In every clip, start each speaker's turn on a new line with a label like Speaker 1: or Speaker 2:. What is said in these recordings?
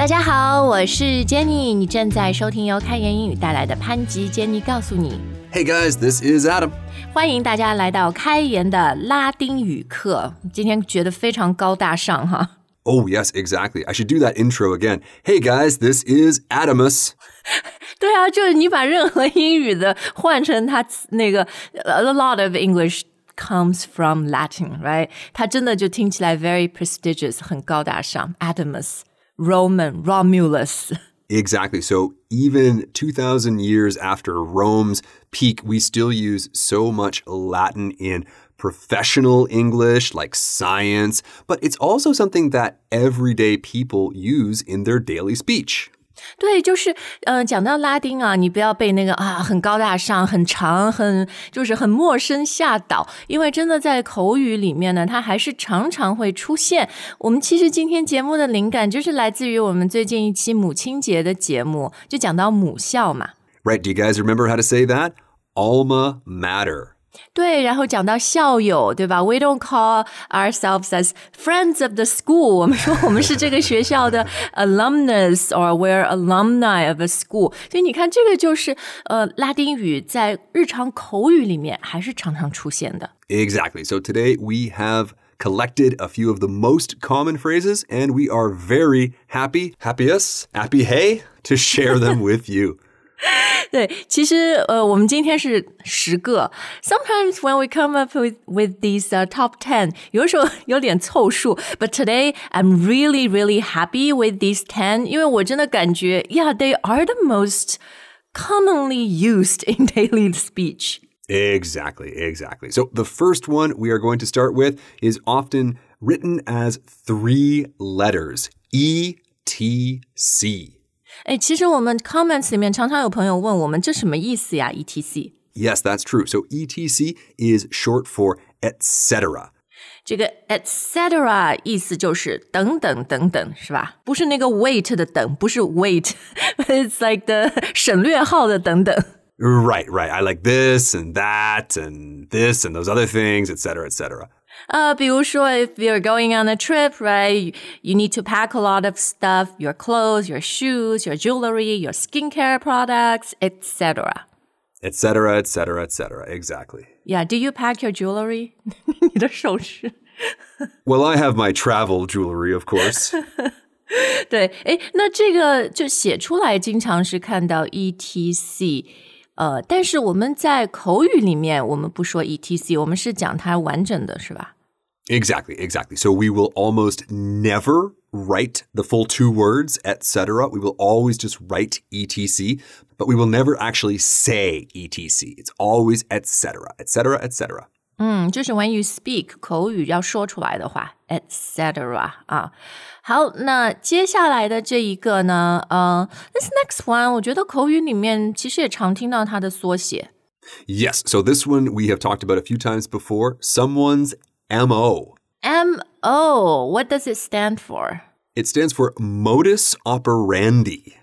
Speaker 1: 大家好，我是 Jenny，你正在收听由开言英语带来的潘吉 Jenny 告诉你。
Speaker 2: Hey guys, this is Adam.
Speaker 1: 欢迎大家来到开言的拉丁语课，今天觉得非常高大上哈。
Speaker 2: Oh, yes, exactly. I should do that intro again. Hey guys, this is Adamus.
Speaker 1: 对啊，就是你把任何英语的换成它那个，a lot of English comes from Latin，right？它真的就听起来 very prestigious，很高大上。Adamus、
Speaker 2: Roman、Romulus。Exactly. So even 2,000 years after Rome's peak, we still use so much Latin in professional English, like science, but it's also something that everyday people use in their daily speech.
Speaker 1: 对，就是，呃，讲到拉丁啊，你不要被那个啊很高大上、很长、很就是很陌生吓倒，因为真的在口语里面呢，它还是常常会出现。我们其实今天节目的灵感就是来自于我们最近一期母亲节的节目，就讲到母校嘛。
Speaker 2: Right? Do you guys remember how to say that? Alma mater.
Speaker 1: 对，然后讲到校友，对吧？We don't call ourselves as friends of the school。我们说我们是这个学校的 alumnus or we're alumni of a school。所以你看，这个就是呃，拉丁语在日常口语里面还是常常出现的。
Speaker 2: Exactly. So today we have collected a few of the most common phrases, and we are very happy, happiest, happy hey, to share them with you.
Speaker 1: 对，其实呃，我们今天是十个。Sometimes when we come up with with these、uh, top ten，有的时候有点凑数。But today I'm really really happy with these ten，因为我真的感觉，Yeah，they are the most commonly used in daily speech.
Speaker 2: Exactly, exactly. So the first one we are going to start with is often written as three letters E T C.
Speaker 1: 哎，其实我们 comments 里面常常有朋友问我们这什么意思呀？etc。
Speaker 2: Yes, that's true. So ETC is short for etc.
Speaker 1: 这个 etc 意思就是等等等等，是吧？不是那个 wait 的等，不是 wait，it's like the 省略号的等等。
Speaker 2: Right, right. I like this and that and this and those other things, etc., etc.
Speaker 1: 呃，比如说，if you're going on a trip, right, you, you need to pack a lot of stuff, your clothes, your shoes, your jewelry, your skincare products, etc.
Speaker 2: Etc., etc., etc. Exactly.
Speaker 1: Yeah, do you pack your jewelry? 你的首饰。
Speaker 2: Well, I have my travel jewelry, of course.
Speaker 1: 对，诶，那这个就写出来，经常是看到 etc， 呃，但是我们在口语里面，我们不说 etc，我们是讲它完整的，是吧？
Speaker 2: exactly, exactly. So we will almost never write the full two words, etc. We will always just write etc, but we will never actually say etc. It's always etc., etc., etc.
Speaker 1: 嗯，就是 when you speak 口语要说出来的话，etc. 啊。好，那接下来的这一个呢，呃，this next one，我觉得口语里面其实也常听到它的缩写。
Speaker 2: Yes, so this one we have talked about a few times before. Someone's MO.
Speaker 1: M O, what does it stand for?
Speaker 2: It stands for modus operandi.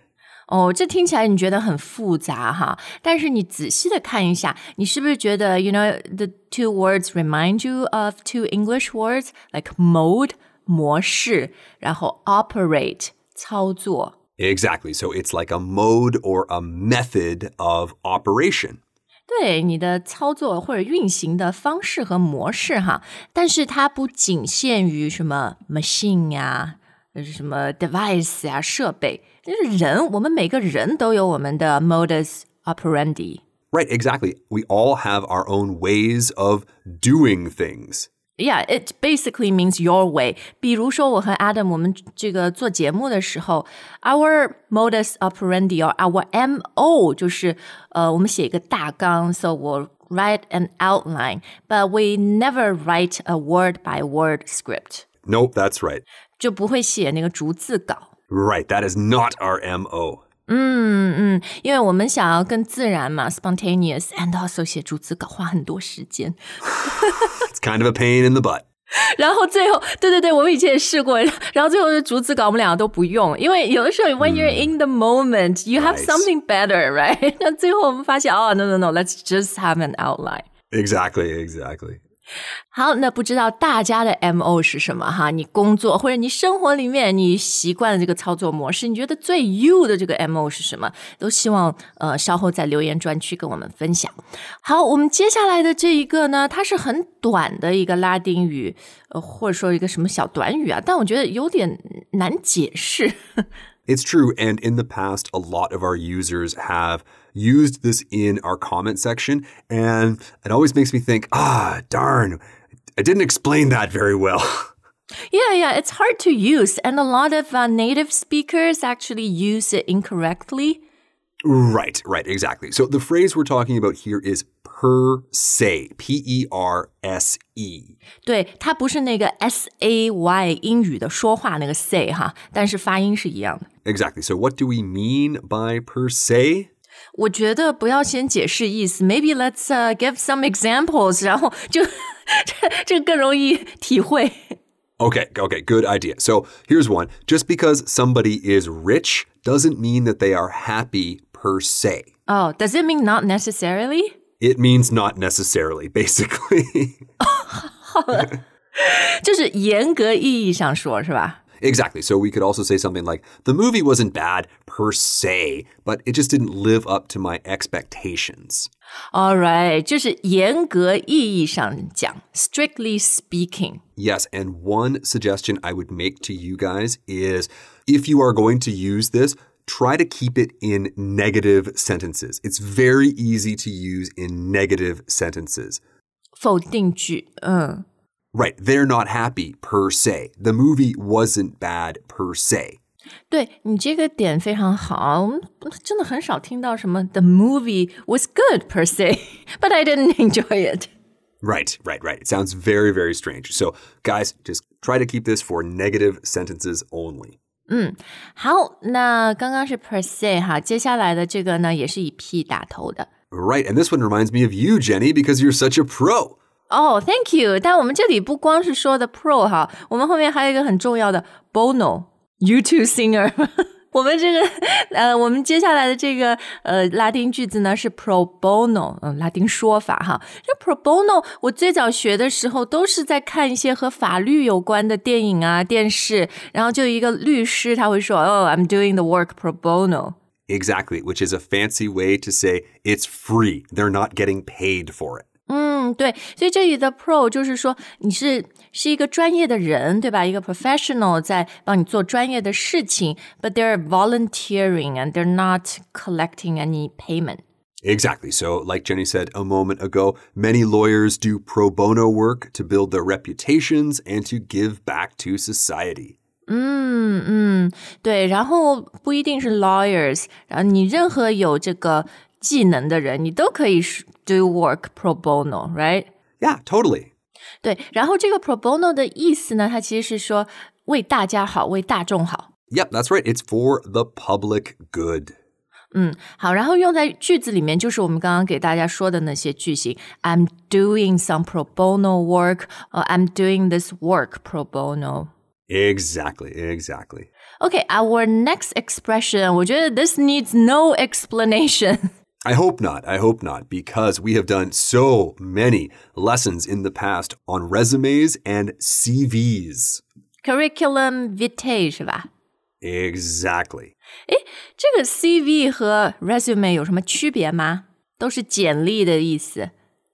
Speaker 1: 哦，这听起来你觉得很复杂哈，但是你仔细的看一下，你是不是觉得，you know, the two words remind you of two English words like mode 模式，然后 operate 操作。
Speaker 2: Exactly. So it's like a mode or a method of operation.
Speaker 1: 对你的操作或者运行的方式和模式哈，但是它不仅限于什么 machine 呀、呃 什么 device 呀、设备，就是人，我们每个人都有我们的 modus operandi。
Speaker 2: Right, exactly. We all have our own ways of doing things.
Speaker 1: Yeah, it basically means your way. 比如说，我和 Adam 我们这个做节目的时候，our modus operandi or our MO 就是呃，我们写一个大纲，so 我 write an outline, but we never write a word by word script，
Speaker 2: Nope, that's right.
Speaker 1: 就不会写那个逐字稿。
Speaker 2: Right, that is not our MO.
Speaker 1: 嗯嗯，因为我们想要更自然嘛，spontaneous，and also 写逐字稿花很多时间。
Speaker 2: It's kind of a pain in the butt.
Speaker 1: 然后最后，对对对，我们以前也试过，然后最后的逐字稿我们两个都不用，因为有的时候 when you're in the moment, you have
Speaker 2: Right.
Speaker 1: something better, right？那最后我们发现，哦，no no no，let's just have an outline。
Speaker 2: Exactly, exactly.
Speaker 1: 好，那不知道大家的 M O 是什么哈？你工作或者你生活里面你习惯的这个操作模式，你觉得最 you 的这个 M O 是什么？都希望呃稍后在留言专区跟我们分享。好，我们接下来的这一个呢，它是很短的一个拉丁语，呃或者说一个什么小短语啊，但我觉得有点难解释。
Speaker 2: It's true. And in the past, a lot of our users have used this in our comment section. And it always makes me think, ah, darn, I didn't explain that very well.
Speaker 1: Yeah, yeah, it's hard to use, and a lot of uh, native speakers actually use it incorrectly.
Speaker 2: Right, right, exactly. So the phrase we're talking about here is per se, P E R S E.
Speaker 1: 对，它不是那个 S A Y 英语的说话那个 say 哈，但是发音是一样的。
Speaker 2: Exactly. So what do we mean by per se?
Speaker 1: 我觉得不要先解释意思，maybe let's、uh, give some examples，然后就这这更容易体会。
Speaker 2: Okay, okay, good idea. So here's one. Just because somebody is rich doesn't mean that they are happy per se.
Speaker 1: Oh, does it mean not necessarily?
Speaker 2: It means not necessarily, basically.
Speaker 1: 就是严格意义上说，是吧？
Speaker 2: exactly. So we could also say something like the movie wasn't bad per se, but it just didn't live up to my expectations.
Speaker 1: All right，就是严格意义上讲，strictly speaking。
Speaker 2: Yes, and one suggestion I would make to you guys is if you are going to use this, try to keep it in negative sentences. It's very easy to use in negative sentences.
Speaker 1: 否定句，嗯，
Speaker 2: Right, they're not happy per se. The movie wasn't bad per se.
Speaker 1: 对你这个点非常好，我们真的很少听到什么 The movie was good per se, but I didn't enjoy it.
Speaker 2: Right, right, right. It sounds very, very strange. So, guys, just try to keep this for negative sentences only.
Speaker 1: 好，那刚刚是 per se 哈，接下来的这个呢也是以 p 打头的。
Speaker 2: Right, and this one reminds me of you, Jenny, because you're such a pro.
Speaker 1: 哦、oh,，Thank you。但我们这里不光是说的 pro 哈，我们后面还有一个很重要的 Bono，U2 singer。我们这个呃，我们接下来的这个呃拉丁句子呢是 pro bono，嗯、呃，拉丁说法哈。这 pro bono 我最早学的时候都是在看一些和法律有关的电影啊、电视，然后就一个律师他会说，哦、oh,，I'm doing the work pro bono。
Speaker 2: Exactly, which is a fancy way to say it's free. They're not getting paid for it.
Speaker 1: 嗯，对，所以这里的 pro 就是说你是是一个专业的人，对吧？一个 professional 在帮你做专业的事情，but they're volunteering and they're not collecting any payment.
Speaker 2: Exactly. So, like Jenny said a moment ago, many lawyers do pro bono work to build their reputations and to give back to society.
Speaker 1: 嗯嗯，对，然后不一定是 lawyers，然后你任何有这个 技能的人，你都可以 do work pro bono，right？
Speaker 2: Yeah, totally.
Speaker 1: 对，然后这个 pro bono 的意思呢，它其实是说为大家好，为大众好。
Speaker 2: Yep, that's right. It's for the public good.
Speaker 1: 嗯，好，然后用在句子里面就是我们刚刚给大家说的那些句型。I'm doing some pro bono work, or I'm doing this work pro bono.
Speaker 2: Exactly, exactly.
Speaker 1: Okay, our next expression, 我觉得 this needs no explanation.
Speaker 2: I hope not. I hope not, because we have done so many lessons in the past on resumes and CVs.
Speaker 1: Curriculum vitae 是吧？
Speaker 2: Exactly.
Speaker 1: 这个 CV 和 resume 有什么区别吗？都是简历的意思。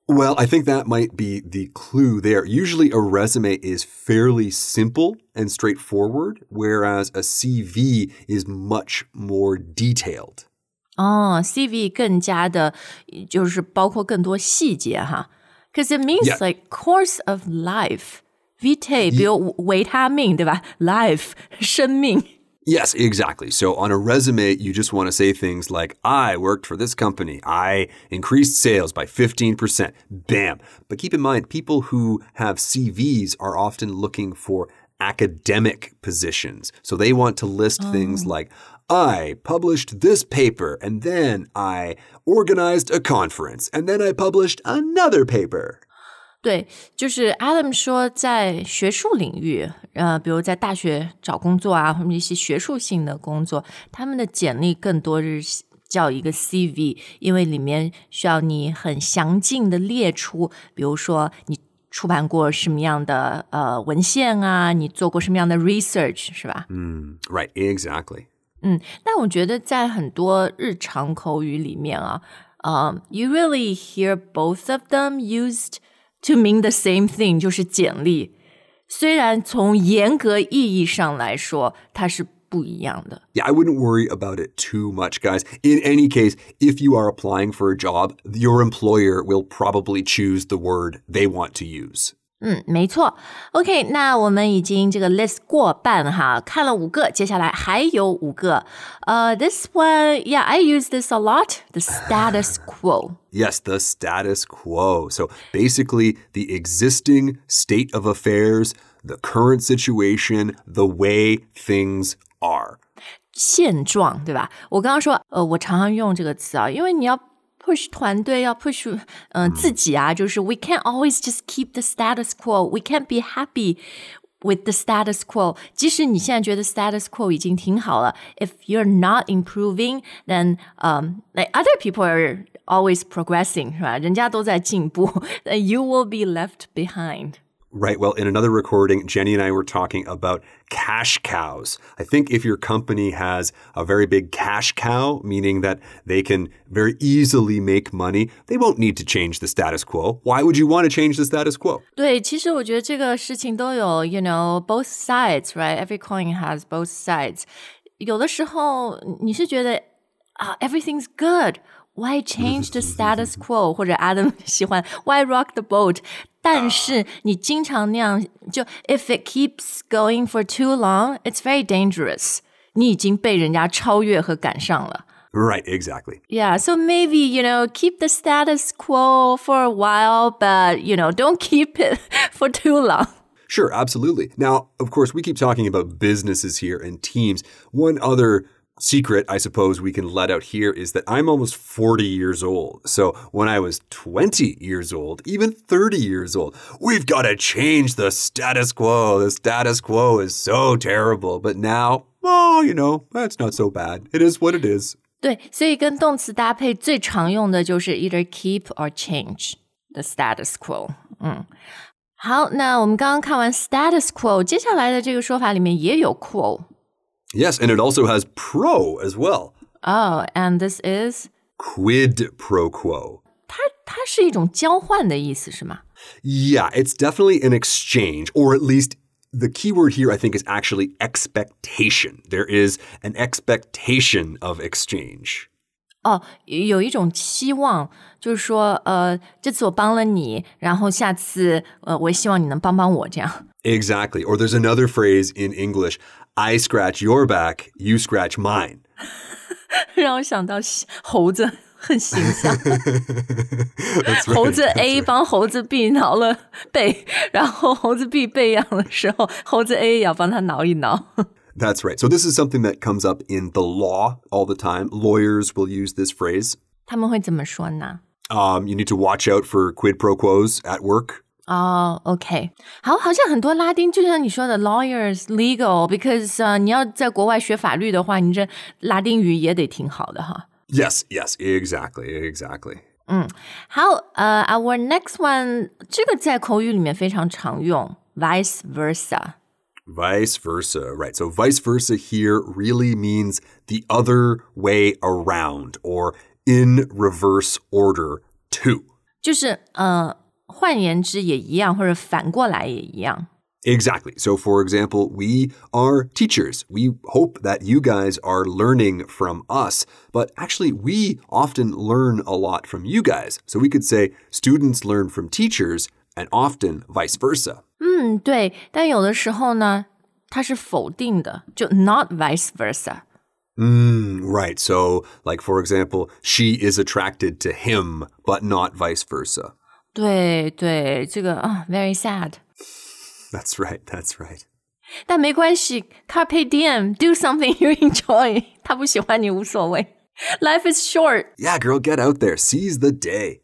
Speaker 2: Well, I think that might be the clue there. Usually, a resume is fairly simple and straightforward, whereas a CV is much more detailed.
Speaker 1: 哦，CV 更加的，就是包括更多细节哈。Because it means
Speaker 2: Yeah.
Speaker 1: like course of life. Vitae，比如维他命，对吧？Life，生命。
Speaker 2: Yes, exactly. So on a resume, you just want to say things like, I worked for this company. I increased sales by 15%. Bam. But keep in mind, people who have CVs are often looking for academic positions. So they want to list things like, I published this paper, and then I organized a conference, and then I published another paper.
Speaker 1: 对，就是 Adam 说，在学术领域，呃，比如在大学找工作啊，或者一些学术性的工作，他们的简历更多是叫一个 CV，因为里面需要你很详尽的列出，比如说你 出版过什么样的呃文献啊？你做过什么样的 research 是吧？
Speaker 2: Mm, right, exactly.
Speaker 1: 嗯，但我觉得在很多日常口语里面啊，呃、y o u really hear both of them used to mean the same thing，就是简历。虽然从严格意义上来说，它是不一样的。
Speaker 2: Yeah, I wouldn't worry about it too much, guys. In any case, if you are applying for a job, your employer will probably choose the word they want to use.
Speaker 1: 嗯，没错。OK，那我们已经这个 list 过半哈，看了五个，接下来还有五个。呃、t h i s one，yeah，I use this a lot. The status quo.
Speaker 2: Yes, the status quo. So basically, the existing state of affairs, the current situation, the way things are.
Speaker 1: 现状，对吧？我刚刚说，呃，我常常用这个词啊，因为你要 push 团队，要 push 嗯、呃、自己啊，就是 we can't always just keep the status quo. We can't be happy with the status quo. 即使你现在觉得 status quo 已经挺好了，if you're not improving, then um like other people are always progressing，是吧？人家都在进步，then you will be left behind.
Speaker 2: Right. Well, in another recording, Jenny and I were talking about cash cows. I think if your company has a very big cash cow, meaning that they can very easily make money, they won't need to change the status quo. Why would you want to change the status quo?
Speaker 1: 对，其实我觉得这个事情都有，you know both sides, right? Every coin has both sides. 有的时候你是觉得啊、everything's good. Why change the status quo？或者 Adam 喜欢 Why rock the boat？ 但是你经常那样，就 if it keeps going for too long, it's very dangerous. 你已经被人家超越和赶上了。
Speaker 2: Right. Exactly.
Speaker 1: Yeah, so maybe, you know, keep the status quo for a while, but, you know, don't keep it for too long.
Speaker 2: Sure, absolutely. Now, of course, we keep talking about businesses here and teams. One other secret, I suppose, we can let out here is that I'm almost 40 years old. So when I was 20 years old, even 30 years old, we've got to change the status quo. The status quo is so terrible. But now, well, you know, that's not so bad. It is what it is.
Speaker 1: 对，所以跟动词搭配最常用的就是 either keep or change the status quo。嗯，好，那我们刚刚看完 status quo，接下来的这个说法里面也有 quo。
Speaker 2: Yes, and it also has pro as well.
Speaker 1: Oh, and this is
Speaker 2: Quid pro quo.
Speaker 1: 它它是一种交换的意思是吗？
Speaker 2: Yeah, it's definitely an exchange, or at least the key word here, I think, is actually expectation. There is an expectation of exchange.
Speaker 1: 哦，有一种期望，就是说，呃，这次我帮了你，然后下次，呃，我也希望你能帮帮我，这样。
Speaker 2: Exactly. Or there's another phrase in English I scratch your back, you scratch mine.
Speaker 1: 让我想到猴子，很形象。
Speaker 2: That's right.
Speaker 1: 猴子 A 帮猴子 B 挠了背，然后猴子 B 背痒的时候，猴子 A 也要帮他挠一挠。
Speaker 2: That's right. So this is something that comes up in the law all the time. Lawyers will use this phrase.
Speaker 1: 他们会怎么说呢？
Speaker 2: Um, you need to watch out for quid pro quos at work.
Speaker 1: 哦、o k 好，好像很多拉丁，就像你说的，lawyers legal，because 呃，你要在国外学法律的话，你这拉丁语也得挺好的哈。
Speaker 2: Yes, yes, exactly, exactly.
Speaker 1: 好，呃、o u r next one，这个在口语里面非常常用，vice versa。
Speaker 2: Vice versa, right? So vice versa here really means the other way around or in reverse order too.
Speaker 1: 就是呃， 换言之也一样，或者反过来也一样。
Speaker 2: Exactly. So, for example, we are teachers. We hope that you guys are learning from us, but actually, we often learn a lot from you guys. So, we could say students learn from teachers and often vice versa.
Speaker 1: 嗯，对，但有的时候呢，它是否定的，就 not vice versa。
Speaker 2: Mm, right. So, like, for example, she is attracted to him, but not vice versa.
Speaker 1: 对对，这个啊，very sad。
Speaker 2: That's right. That's right.
Speaker 1: 但没关系，carpe diem，do something you enjoy。他不喜欢你无所谓，life is short。
Speaker 2: Yeah, girl, get out there. Seize the day.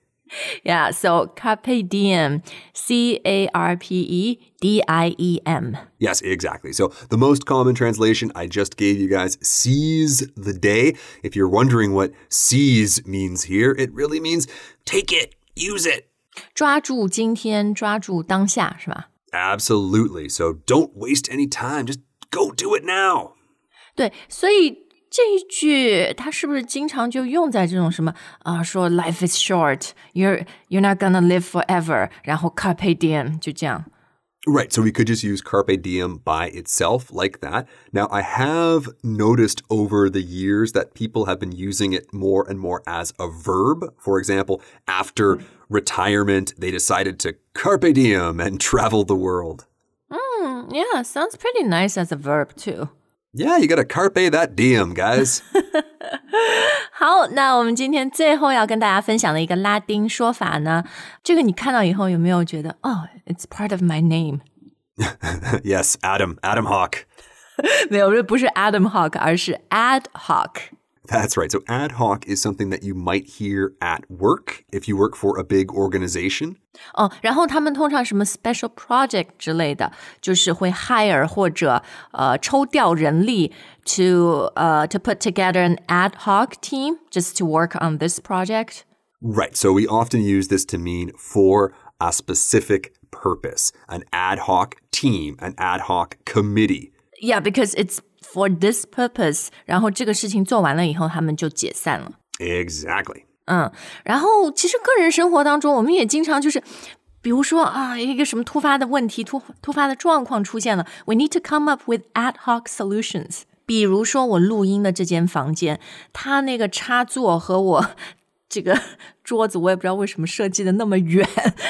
Speaker 1: Yeah, so carpe diem, C A R P E D I E M.
Speaker 2: Yes, exactly. So the most common translation I just gave you guys, seize the day. If you're wondering what seize means here, it really means take it, use it,
Speaker 1: 抓住今天，抓住当下，是吧？
Speaker 2: Absolutely. So don't waste any time. Just go do it now.
Speaker 1: 对，所以这一句它是不是经常就用在这种什么啊、说 life is short, you're you're not gonna live forever，然后 carpe diem 就这样。
Speaker 2: Right. So we could just use carpe diem by itself like that. Now, I have noticed over the years that people have been using it more and more as a verb. For example, after hmm. retirement, they decided to carpe diem and travel the world.
Speaker 1: Hmm, yeah, sounds pretty nice as a verb too.
Speaker 2: Yeah, you gotta carpe that diem, guys.
Speaker 1: 好，那我们今天最后要跟大家分享的一个拉丁说法呢，这个你看到以后有没有觉得，哦、oh,，it's part of my name.
Speaker 2: Yes, Adam, Adam Hawk.
Speaker 1: 没有，不是 Adam Hawk，而是 ad hoc。
Speaker 2: That's right. So ad hoc is something that you might hear at work if you work for a big organization.
Speaker 1: 哦，然后他们通常什么 special project 之类的，就是会 hire 或者呃抽调人力 to 呃 to put together an ad hoc team just to work on this project。
Speaker 2: Right. So we often use this to mean for a specific purpose, an ad hoc team, an ad hoc committee.
Speaker 1: Yeah, because it's for this purpose。然后这个事情做完了以后，他们就解散了。
Speaker 2: Exactly.
Speaker 1: 嗯，然后其实个人生活当中，我们也经常就是，比如说啊，一个什么突发的问题、突突发的状况出现了，we need to come up with ad hoc solutions。比如说我录音的这间房间，它那个插座和我这个桌子，我也不知道为什么设计的那么远，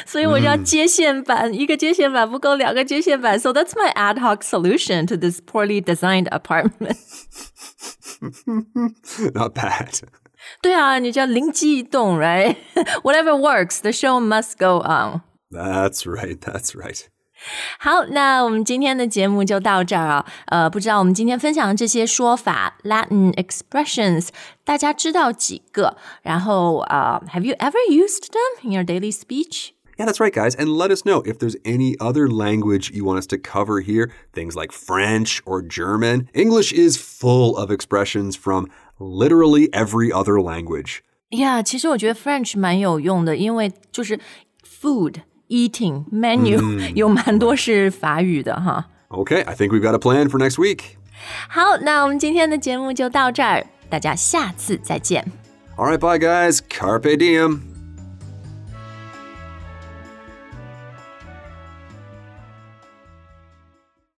Speaker 1: 所以我就要接线板，一个接线板不够，两个接线板。So that's my ad hoc solution to this poorly designed apartment.
Speaker 2: Not bad.
Speaker 1: 对啊，你叫灵机一动，right? Whatever works, the show must go on.
Speaker 2: That's right. That's right.
Speaker 1: 好，那我们今天的节目就到这儿啊。呃，不知道我们今天分享的这些说法 Latin expressions，大家知道几个？然后呃、h a v e you ever used them in your daily speech?
Speaker 2: Yeah, that's right, guys. And let us know if there's any other language you want us to cover here, things like French or German. English is full of expressions from literally every other language.
Speaker 1: Yeah，其实我觉得 French 蛮有用的，因为就是 food eating menu、有蛮多是法语的哈。
Speaker 2: Okay, I think we've got a plan for next week.
Speaker 1: 好，那我们今天的节目就到这儿，大家下次再见。
Speaker 2: All right, bye, guys. Carpe diem.